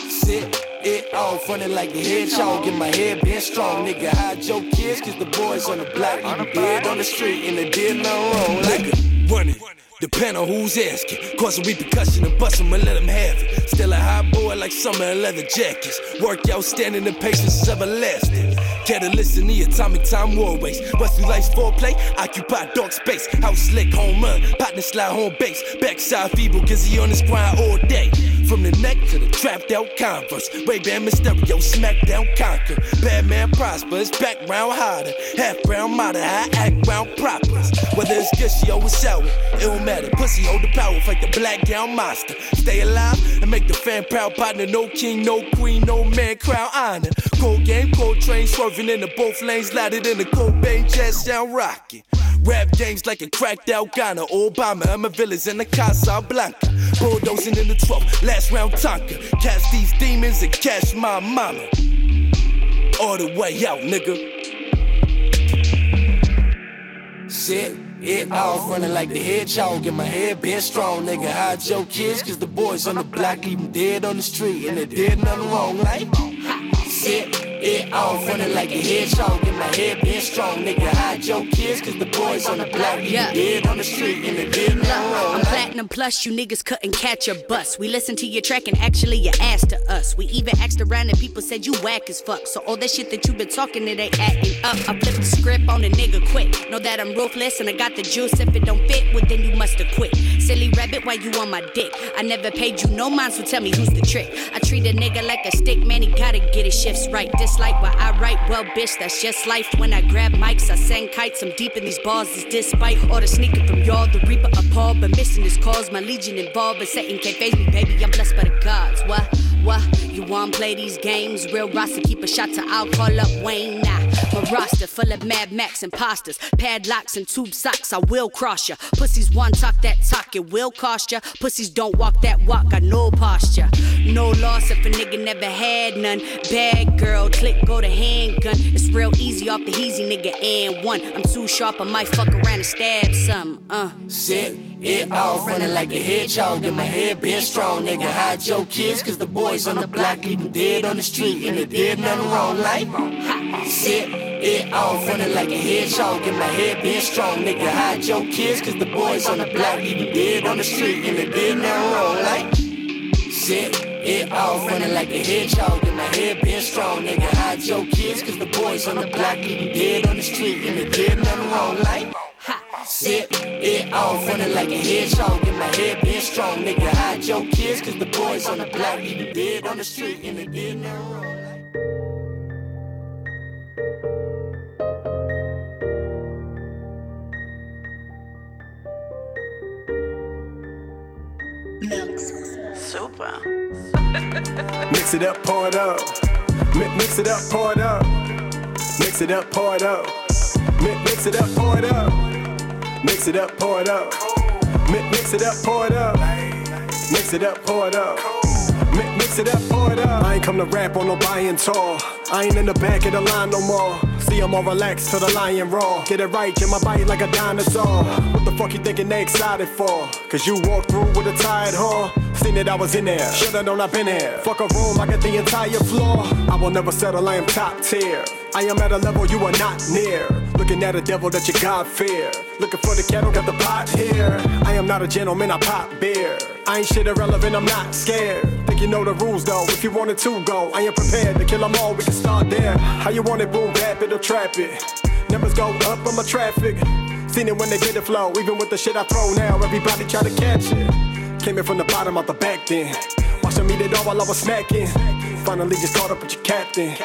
Shit, it all funny like the hedgehog in my head been strong, nigga. Hide your kids, cause the boys on the block leave 'em dead on the street and they did nothing wrong, like. Nigga, running. Depend on who's asking. Causing repercussion and bust 'em and let 'em have it. Still a hot boy like summer in leather jackets. Work out standing the patience is everlasting. Catalyst in the atomic time war race. West life's foreplay, occupy dark space. House slick, home run, partner slide home base. Backside feeble, cause he on his grind all day. From the neck to the trapped out converse. Ray Ban Mysterio, smackdown conquer. Batman prosper, his background harder. Half brown model, high act round propers. Whether it's gushy or it's sour, it don't matter. Pussy hold the power, fight the black gown monster. Stay alive and make the fan proud partner. No king, no queen, no man, crown honor. Cold game, cold train, swerving into both lanes, loaded in the Cobain jazz sound rocking. Rap games like a cracked out Ghana. Obama, I'm a villains in the Casablanca. Bulldozing in the 12th, last round Tonka. Catch these demons and catch my mama. All the way out, nigga. Shit, it off, running like the hedgehog in my head been strong, nigga. Hide your kids, cause the boys on the block leave 'em dead on the street and they did nothing wrong, like. Shit, it all running like a hedgehog in my head been strong, nigga. Hide your kids, cause the boys on the block Yeah. dead on the street and they did nothing wrong, I'm platinum plus, you niggas couldn't catch a bus. We listened to your track and actually you asked to us. We even asked around and people said you whack as fuck. So all that shit that you been talking, it ain't acting up. I flipped the script on a nigga quick. Know that I'm ruthless and I got the juice. If it don't fit, well then you must have quit. Silly rabbit, why you on my dick? I never paid you no mind, so tell me who's the trick. I treat a nigga like a stick, man, he gotta get his shifts right. Dislike what I write, well, bitch, that's just life. When I grab mics, I send kites. I'm deep in these bars, is despite all the sneaking from y'all. The reaper appalled, but missing his cause. My legion involved, but Satan can't me, baby. I'm blessed by the gods. What? What? You wanna play these games? Real roster, keep a shot to I'll call up Wayne. Nah, my roster full of Mad Max imposters, padlocks and tube socks. I will cross ya. Pussies one talk that talk, it will cost ya. Pussies don't walk that walk, got no posture. No loss if a nigga never had none. Bad girl, click, go to handgun. It's real easy off the easy nigga and one. I'm too sharp, I might fuck around and stab some. Uh. Shit, it all running like a hedgehog in my head been strong, nigga. Hide your kids, cause the boys on the block leave 'em dead on the street and they did nothing wrong, like. Shit, it all running like a hedgehog in my head been strong, nigga. Hide your kids, cause the boys on the block leave 'em dead on the street and they did nothing wrong, like. Shit, it all running like a hedgehog in my head been strong, nigga. Hide your kids, cause the boys on the block leave 'em dead on the street and they did nothing wrong, like. Shit, it all running like a hedgehog in my head been strong, nigga. Hide your kids, cause the boys on the block leave 'em dead on the street and they did nothing wrong. Super. Mix it up, pour it up. Mi- Mix it up, pour it up. Mix it up, pour it up. Mi- Mix it up, pour it up. Mix it up, pour it up. Mi- Mix it up, pour it up. Mix it up, pour it up. Mix it up, pour it up. I ain't come to rap on no buying tour. I ain't in the back of the line no more. I'm more relaxed to the lion raw. Get it right, get my bite like a dinosaur. What the fuck you thinking they excited for? Cause you walked through with a tired whore. Seen it, I was in there. Shoulda known I've been here. Fuck a room, I got the entire floor. I will never settle, I am top tier. I am at a level you are not near. Looking at a devil that you God fear. Looking for the cattle, got the pot here. I am not a gentleman, I pop beer. I ain't shit irrelevant, I'm not scared. Think you know the rules though. If you wanted to go, I am prepared to kill them all. We can start there. How you want it, boom, bap it or trap it. Numbers go up on my traffic. Seen it when they get the flow, even with the shit I throw now. Everybody try to catch it. Came in from the bottom out the back then. Watching me did all while I was snacking. Finally just caught up with your captain.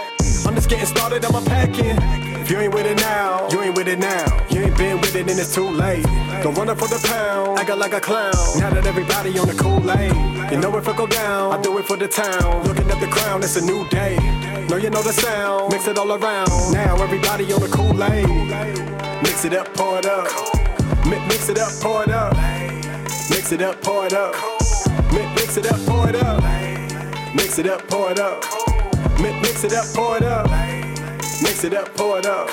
I'm just getting started, I'm unpacking. If you ain't with it now, you ain't with it now. You ain't been with it, and it's too late. Don't run up for the pound, I got like a clown. Now that everybody on the Kool-Aid. You know if I go down, I do it for the town. Looking at the crown, it's a new day. Know you know the sound, mix it all around. Now everybody on the Kool-Aid. Mix it up, pour it up. Mi- Mix it up, pour it up. Mix it up, pour it up. Mi- Mix it up, pour it up. Mix it up, pour it up. Mi- Mix it up, pour it up. Mix it up, pour it up.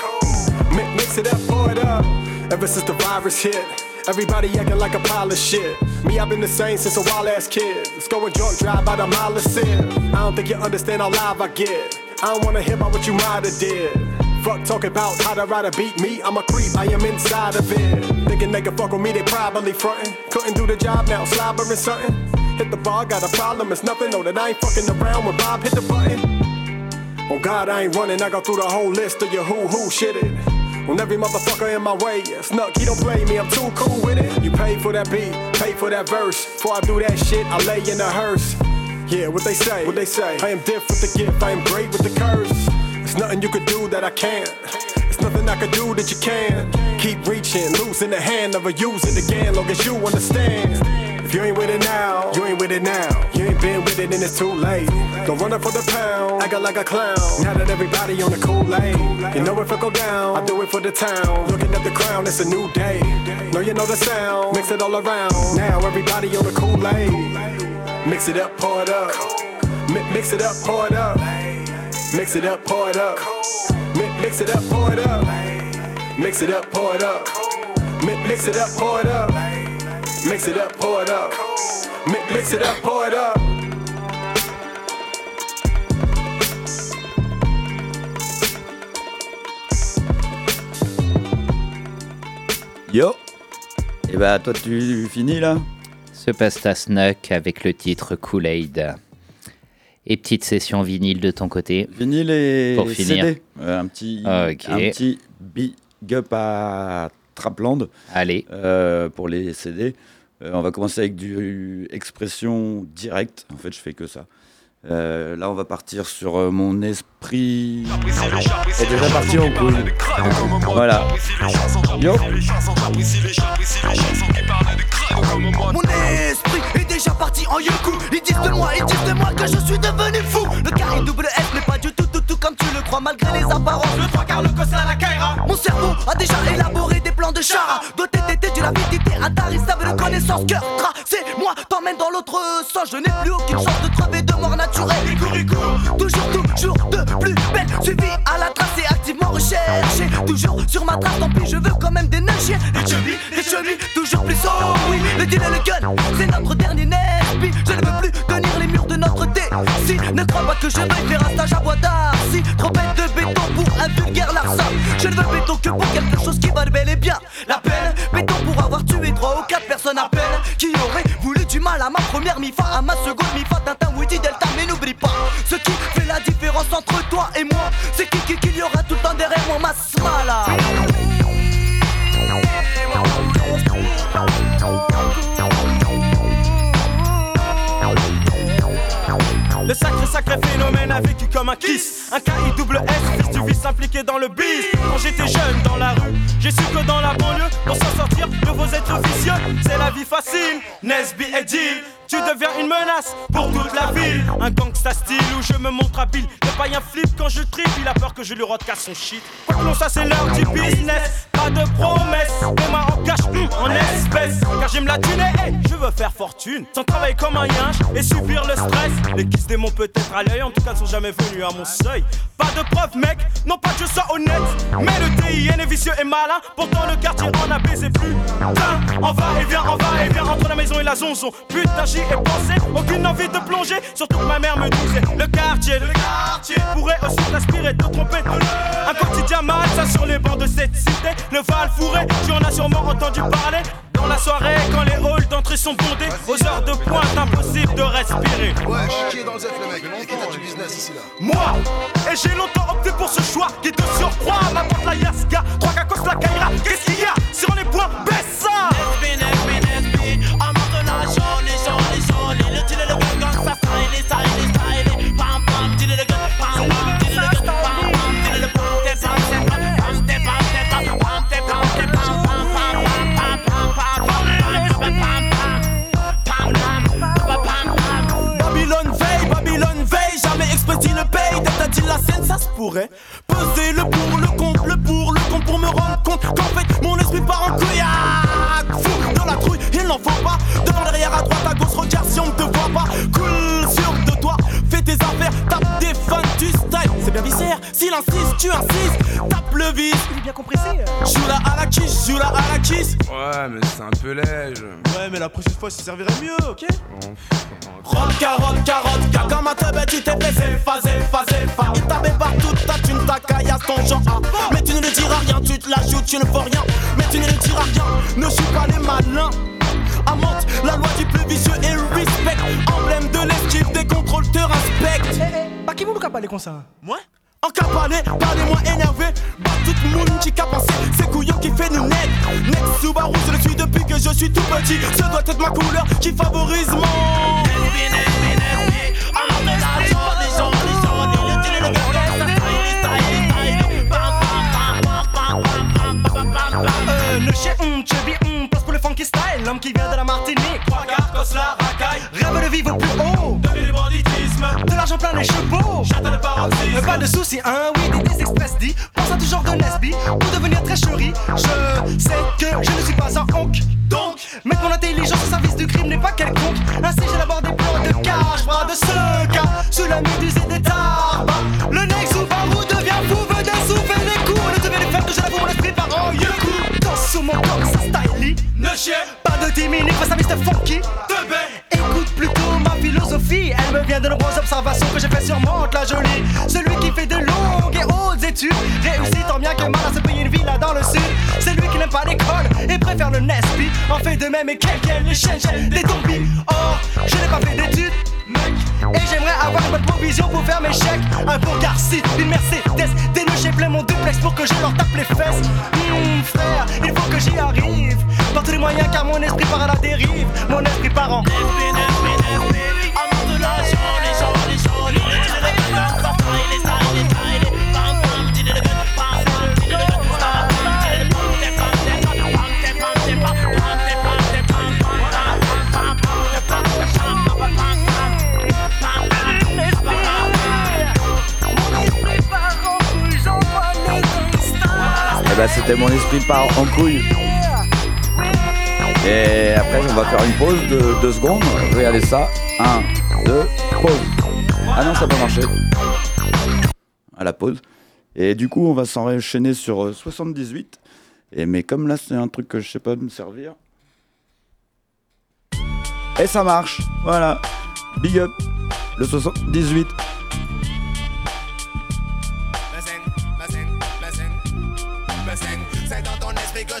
Mi- Mix it up, pour it up. Ever since the virus hit, everybody acting like a pile of shit. Me, I've been the same since a wild ass kid. Let's go and drunk drive by the mile of sin. I don't think you understand how live I get. I don't wanna hear about what you might have did. Fuck talking about how to ride a beat me. I'm a creep, I am inside of it. Thinking they can fuck with me, they probably frontin'. Couldn't do the job now, slobbering something. Hit the bar, got a problem, it's nothing. Know that I ain't fucking around when Bob hit the button. Oh God, I ain't running. I go through the whole list of your who who shit it. When every motherfucker in my way, snuck, he don't play me. I'm too cool with it. You pay for that beat, pay for that verse. Before I do that shit, I lay in the hearse. Yeah, what they say, what they say. I am diff with the gift, I am great with the curse. It's nothing you could do that I can't. It's nothing I could do that you can. Keep reaching, losing the hand a use it again, long as you understand. If you ain't with it now, you ain't with it now. You ain't been with it, and it's too late. Don't run up for the pound, act like a clown. Now that everybody on the Kool-Aid, you know if I go down, I do it for the town. Looking at the crown, it's a new day. Know you know the sound, mix it all around. Now everybody on the Kool-Aid, mix it up, pour it up. Mi- Mix it up, pour it up. Mix it up, pour it up. Mi- Mix it up, pour it up. Mix it up, pour it up. Mi- Mix it up, pour it up. Mix it up, pour it up. Mi- Mix it up, pour it up. Yo Et bah toi tu finis là? Se passe ta snack avec le titre Kool-Aid. Et petite session vinyle de ton côté. Vinyle et Pour finir. CD. Euh, un petit, un petit big up à Trapland. Allez. Euh, pour les CD. Euh, on va commencer avec du expression directe. En fait, je fais que ça. Euh, là, on va partir sur euh, mon esprit. est déjà parti en couille. Voilà. Yo. Mon esprit est déjà parti en yoku Ils disent de moi, ils disent de moi que je suis devenu fou Le carré double S n'est pas du tout tout comme tu le crois Malgré les apparences, le trois quarts le cossin la Kaira. Mon cerveau a déjà élaboré des plans de chara. Doté d'été d'une avidité intarissable de connaissances Cœur tracé, moi t'emmène dans l'autre sens. Je n'ai plus aucune chance de crever sacré phénomène a vécu comme un kiss. Un KI double S, fils du impliqué dans le biz. Quand j'étais jeune dans la rue, j'ai su que dans la banlieue Pour s'en sortir de vos êtres vicieux C'est la vie facile, Nesby et Deal tu deviens une menace pour toute la ville. Un gangsta style où je me montre habile. Le païen flip quand je tripe Il a peur que je lui casse son shit. Non ça c'est l'heure du business. Pas de promesses hum, en espèces Car j'aime la thune je veux faire fortune. Sans travailler comme un yinche et subir le stress. Les kisses démons peut-être à l'œil En tout cas ne sont jamais venus à mon seuil. Pas de preuve mec, non pas que je sois honnête. Mais le TIN est vicieux et malin. Pourtant le quartier en a baisé plus. En va et vient, en va et vient Entre la maison et la zonzon Putain j'y ai pensé, aucune envie de plonger Surtout que ma mère me disait Le quartier, le quartier Pourrait aussi t'inspirer de tromper Un quotidien malsain sur les bancs de cette cité. Le Val fourré, tu en as sûrement entendu parler dans la soirée, quand les halls d'entrée sont bondés, aux heures de pointe, impossible de respirer. Ouais, qui est dans le zef, le mec. Et qui t'a du business ici là. Moi Et j'ai longtemps opté pour ce choix qui te surcroît Ma la prochaine fois, ça servirait mieux, ok? Rock, carotte, carotte, car comme un teubé, tu t'es fait phasé, phasé, phasé. Il t'avait partout, ta thune, ta caillasse, ton genre. Mais tu ne le diras rien, tu te la joues, tu ne fais rien. Mais tu ne le diras rien, ne suis pas les malins. Amante, la loi du plus vicieux et respect. Emblème de l'esquive, des contrôles te respectent. Pas qui vous le capalez comme ça Moi? En capalé, parlez-moi énervé Bah tout le monde qui a pensé C'est couillon qui fait nous net Net Subaru, je le suis depuis que je suis tout petit Ce doit être ma couleur qui favorise mon Euh, le chien, hum, chubby, passe pour le funky style, l'homme qui vient de la Martinique. Trois quarts, la racaille. Rêve de vivre au plus haut. De l'argent plein les chevaux. Pas de soucis, hein, oui, des, express dit. Pense à tout genre de Nesby pour devenir très chéri. Je sais que je ne suis pas un honk. Donc, mettre mon intelligence au service du crime n'est pas quelconque. Ainsi, j'élabore des plans de cache, bras de ce cas. Sous la méduse et des tarbes. Le nec Subaru devient fou, venez souffler les coups. Ne devez les faire que je l'avoue, mon esprit par en. Danse sur mon corps, ça style. Ne chie pas de 10 minutes face à Mr. Funky. De nombreuses observations que j'ai fait sur Monte la jolie. Celui qui fait de longues et hautes études réussit tant bien que mal à se payer une villa dans le sud. C'est lui qui n'aime pas l'école et préfère le Nesby. En fait de même et quelqu'un les chaînes, des zombies. Or, je n'ai pas fait d'études. Mec, et j'aimerais avoir une bonne provision pour faire mes chèques. Un beau Garci, une Mercedes, des nœuds plein mon duplex pour que je leur tape les fesses. Hum, frère, il faut que j'y arrive. Par tous les moyens, car mon esprit part à la dérive. Mon esprit part en. Bah c'était mon esprit part en couille. Et après on va faire une pause de 2 secondes. Regardez ça. 1, 2, pause. Ah non ça n'a pas marché. À la pause. Et du coup on va s'enchaîner sur euh, 78. Et mais comme là c'est un truc que je sais pas me servir. Et ça marche. Voilà. Big up. Le 78.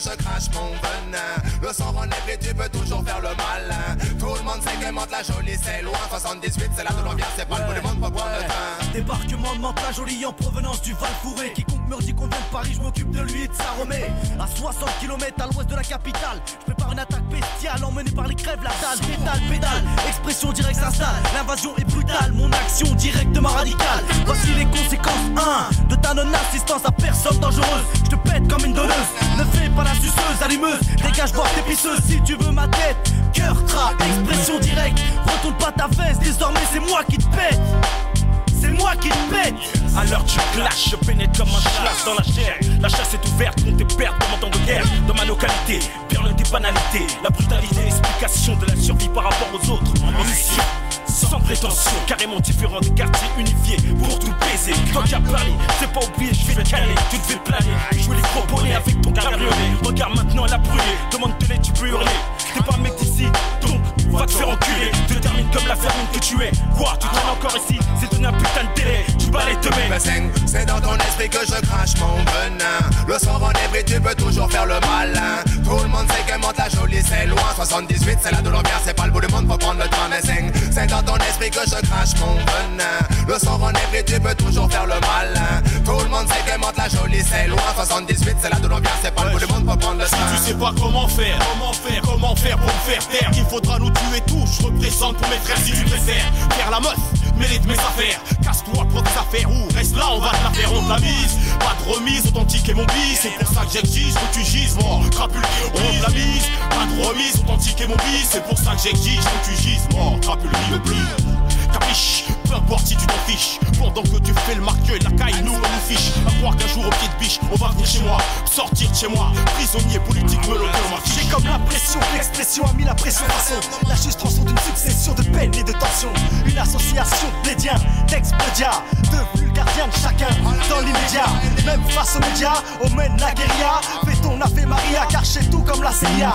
Ton esprit mon venin. Le sang renègre et tu peux toujours faire le malin. Tout le monde monte la jolie, c'est loin. 78, c'est là l'on vient, c'est pas le du monde pour prendre le train. Débarquement de Mantes jolie en provenance du Val Fouré. Quiconque me dit qu'on vient de Paris, je m'occupe de lui et de sa remée. À 60 km à l'ouest de la capitale, je prépare une attaque bestiale emmenée par les crèves, la dalle, pétale, pédale. Expression directe s'installe, l'invasion est brutale, mon action directement radicale. Voici les conséquences 1 de ta non-assistance à personne dangereuse. Je te pète comme une donneuse, ne fais pas la suceuse, allumeuse. Dégage voir tes pisseuses si tu veux ma tête. Cœur trap, expression directe. Retourne pas ta veste, désormais c'est moi qui te pète. C'est moi qui te pète Alors tu clashes, je pénètre comme un slash dans la chair La chasse est ouverte, on tes pertes dans mon temps de guerre Dans ma localité, perle des banalités La brutalité, explication de la survie par rapport aux autres En sans prétention, carrément différent des quartiers unifiés pour tout baiser. Qui as parlé, c'est pas oublié, je vais te caler, tu devais planer. Jouer les bonnets avec ton cabriolet. Regarde maintenant, elle a brûlé, demande-te-les, tu peux hurler. T'es pas un mec d'ici, donc va te faire enculer. Te termine comme la vermine que tu es. Quoi, tu traînes encore ici, c'est donné un putain de délai. Tu balais. Bazing, C'est dans ton esprit que je crache mon venin. Le sang renègre et tu peux toujours faire le malin. Tout le monde sait que monte la jolie, c'est loin. 78, c'est d'où l'on vient, c'est pas le bout du monde, faut prendre le train. Bazing, C'est dans ton esprit que je crache mon venin. Le sang renègre et tu peux toujours faire le malin. Tout le monde sait que monte la jolie, c'est loin. 78, c'est d'où l'on vient, c'est pas le bout du monde, faut prendre le Si train. tu sais pas comment faire, comment faire, comment faire pour me faire taire, qu'il faudra nous tuer tous. Je représente pour mes frères si tu préfères. Faire la meuf, de mes affaires. Casse-toi pour tes affaires ou reste là, on va te la faire, on te la mise. Pas de remise, authentique et mon bis. C'est pour ça que j'exige que tu gises, moi. Crapule, on te la mise. Pas de remise, authentique et mon bis. C'est pour ça que j'exige que tu gises, moi. Crapule, le plus. Capiche, peu importe si tu t'en fiches. Pendant que tu fais le marqueux, la caille, nous on nous fiche. On va venir chez moi, sortir de chez moi. Prisonnier politique, me ma J'ai comme l'impression que l'expression a mis la pression façon La juste d'une succession de peines et de tensions. Une association plédien d'explodia De vulgardiens de chacun. Dans l'immédiat Même face aux médias, on mène la guérilla. Fais ton Ave Maria car chez tout comme la CIA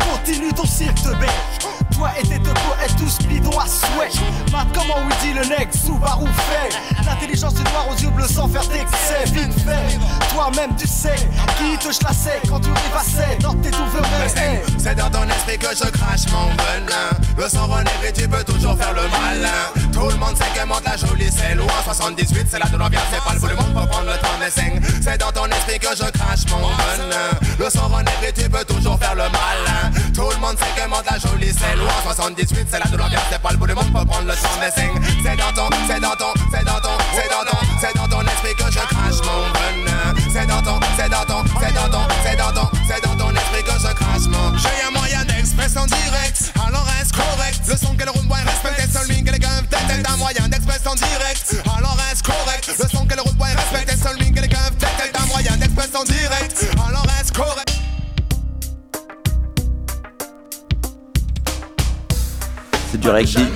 Continue ton cirque de bête toi et tes topos est tous bidons à souhait Mat comment dit le nec Subaru fait? L'intelligence du noir aux yeux bleus sans faire d'excès Vite fait, toi-même tu sais Qui te chlassait quand tu dépassais Dans tes douves C'est dans ton esprit que je crache mon venin. Le sang renègre et tu peux toujours faire le malin. Tout le monde sait que monte la jolie, c'est loin. 78, c'est là de l'ambiance, c'est pas le monde pour prendre le temps des signes. C'est dans ton esprit que je crache mon venin. Le sang renègre et tu peux toujours faire le malin. Tout le monde sait que monte la jolie, c'est loin. 78, c'est de l'ambiance, c'est pas le bout du monde pour prendre le temps des signes. C'est dans ton, c'est dans ton, c'est dans ton, c'est dans ton, c'est dans ton esprit que je crache mon venin. C'est dans ton, c'est dans ton, c'est dans ton, c'est dans ton, c'est dans ton esprit que je crache mon. J'ai un moyen d'expression direct, alors reste correct? Le son que le room boy respecte, seul lui que les gars tête un moyen d'expression direct, alors reste correct? Le son que le room boy respecte, seul lui que les gars tête un moyen d'expression direct, du rugby.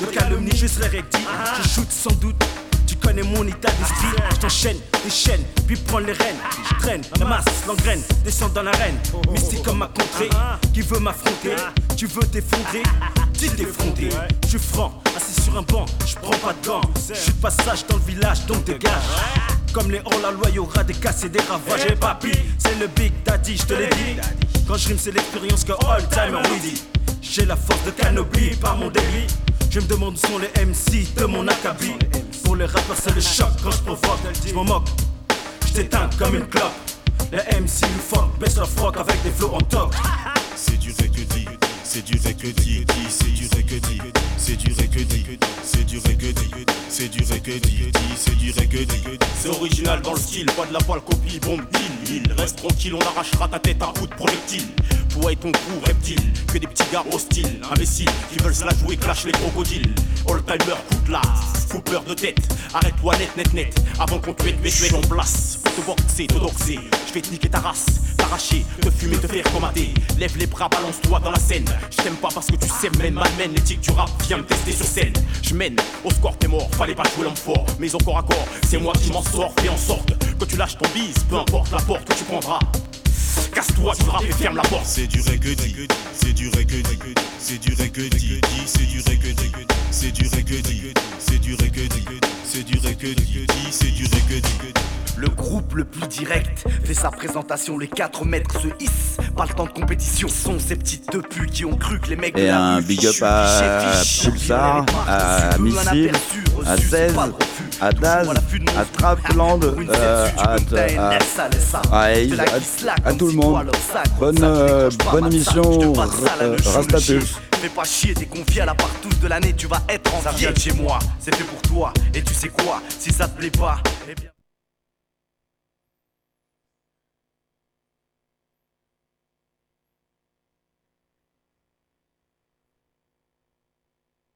De calomnie, juste les recti. Je shoot sans doute. Tu connais mon état d'esprit. Je t'enchaîne, des chaînes, puis prends les rênes. Je traîne, la masse, l'engraine, descends dans l'arène. Mystique comme ma contrée, qui veut m'affronter. Tu veux t'effondrer, tu t'effondrer. Je suis franc, assis sur un banc, je prends pas de gants. Je suis passage dans le village, donc dégage. Comme les hors-la-loi, y'aura des casses et des ravages. Et papi, c'est le Big Daddy, je te l'ai dit. Quand je rime, c'est l'expérience que all time on dit. J'ai la force de canopy par mon débit. Je me demande où sont les MC de mon acabit. Pour les rappeurs, c'est le choc quand je provoque. Je m'en moque, je t'éteins comme une clope. Les MC nous fuck, baisse leur froc avec des flots en toc. C'est du que dit, c'est du vrai que dit, dit, c'est du dit, c'est du dit, c'est du dit, c'est du dit, c'est du dit. C'est original dans le style, pas de la poil copie, bombe il, il Reste tranquille, on arrachera ta tête à bout de projectile. Toi et ton coup, reptile, que des petits gars hostiles Imbéciles, qui veulent se la jouer, clash les crocodiles. All timer, coup de lasse, fous peur de tête. Arrête-toi net, net, net, avant qu'on te mette, mette en place. Pour te boxer, te doxer, je vais te niquer ta race T'arracher, te fumer, te faire commander. Lève les bras, balance-toi dans la scène. Je t'aime pas parce que tu sais, mène, malmène L'éthique du rap, viens me tester sur scène. Je mène, au score t'es mort, fallait pas jouer l'homme fort. Mais encore à corps, c'est moi qui m'en sors Fais en sorte que tu lâches ton bise Peu importe la porte que tu prendras. Casse-toi du rap et ferme la porte. C'est du dit, c'est du dit, c'est du dit, c'est du dit, c'est du dit, c'est du dit, c'est du vrai que dit, dit, c'est du dit. Le groupe le plus direct fait sa présentation, les 4 mètres se hissent. Pas le temps de compétition, sont ces petites deux putes qui ont cru que les mecs Et la un big up à Pulsar, à Missile, à reçu, 16, c'est pas de refus. à Daz, à Trapland, à, à, tout le monde. Bonne, euh, bonne émission, euh, Rastapulse. Fais pas chier, t'es confié à la partouche de l'année, tu vas être en Ça vient de chez moi, c'est fait pour toi. Et tu sais quoi, si ça te plaît pas, eh bien.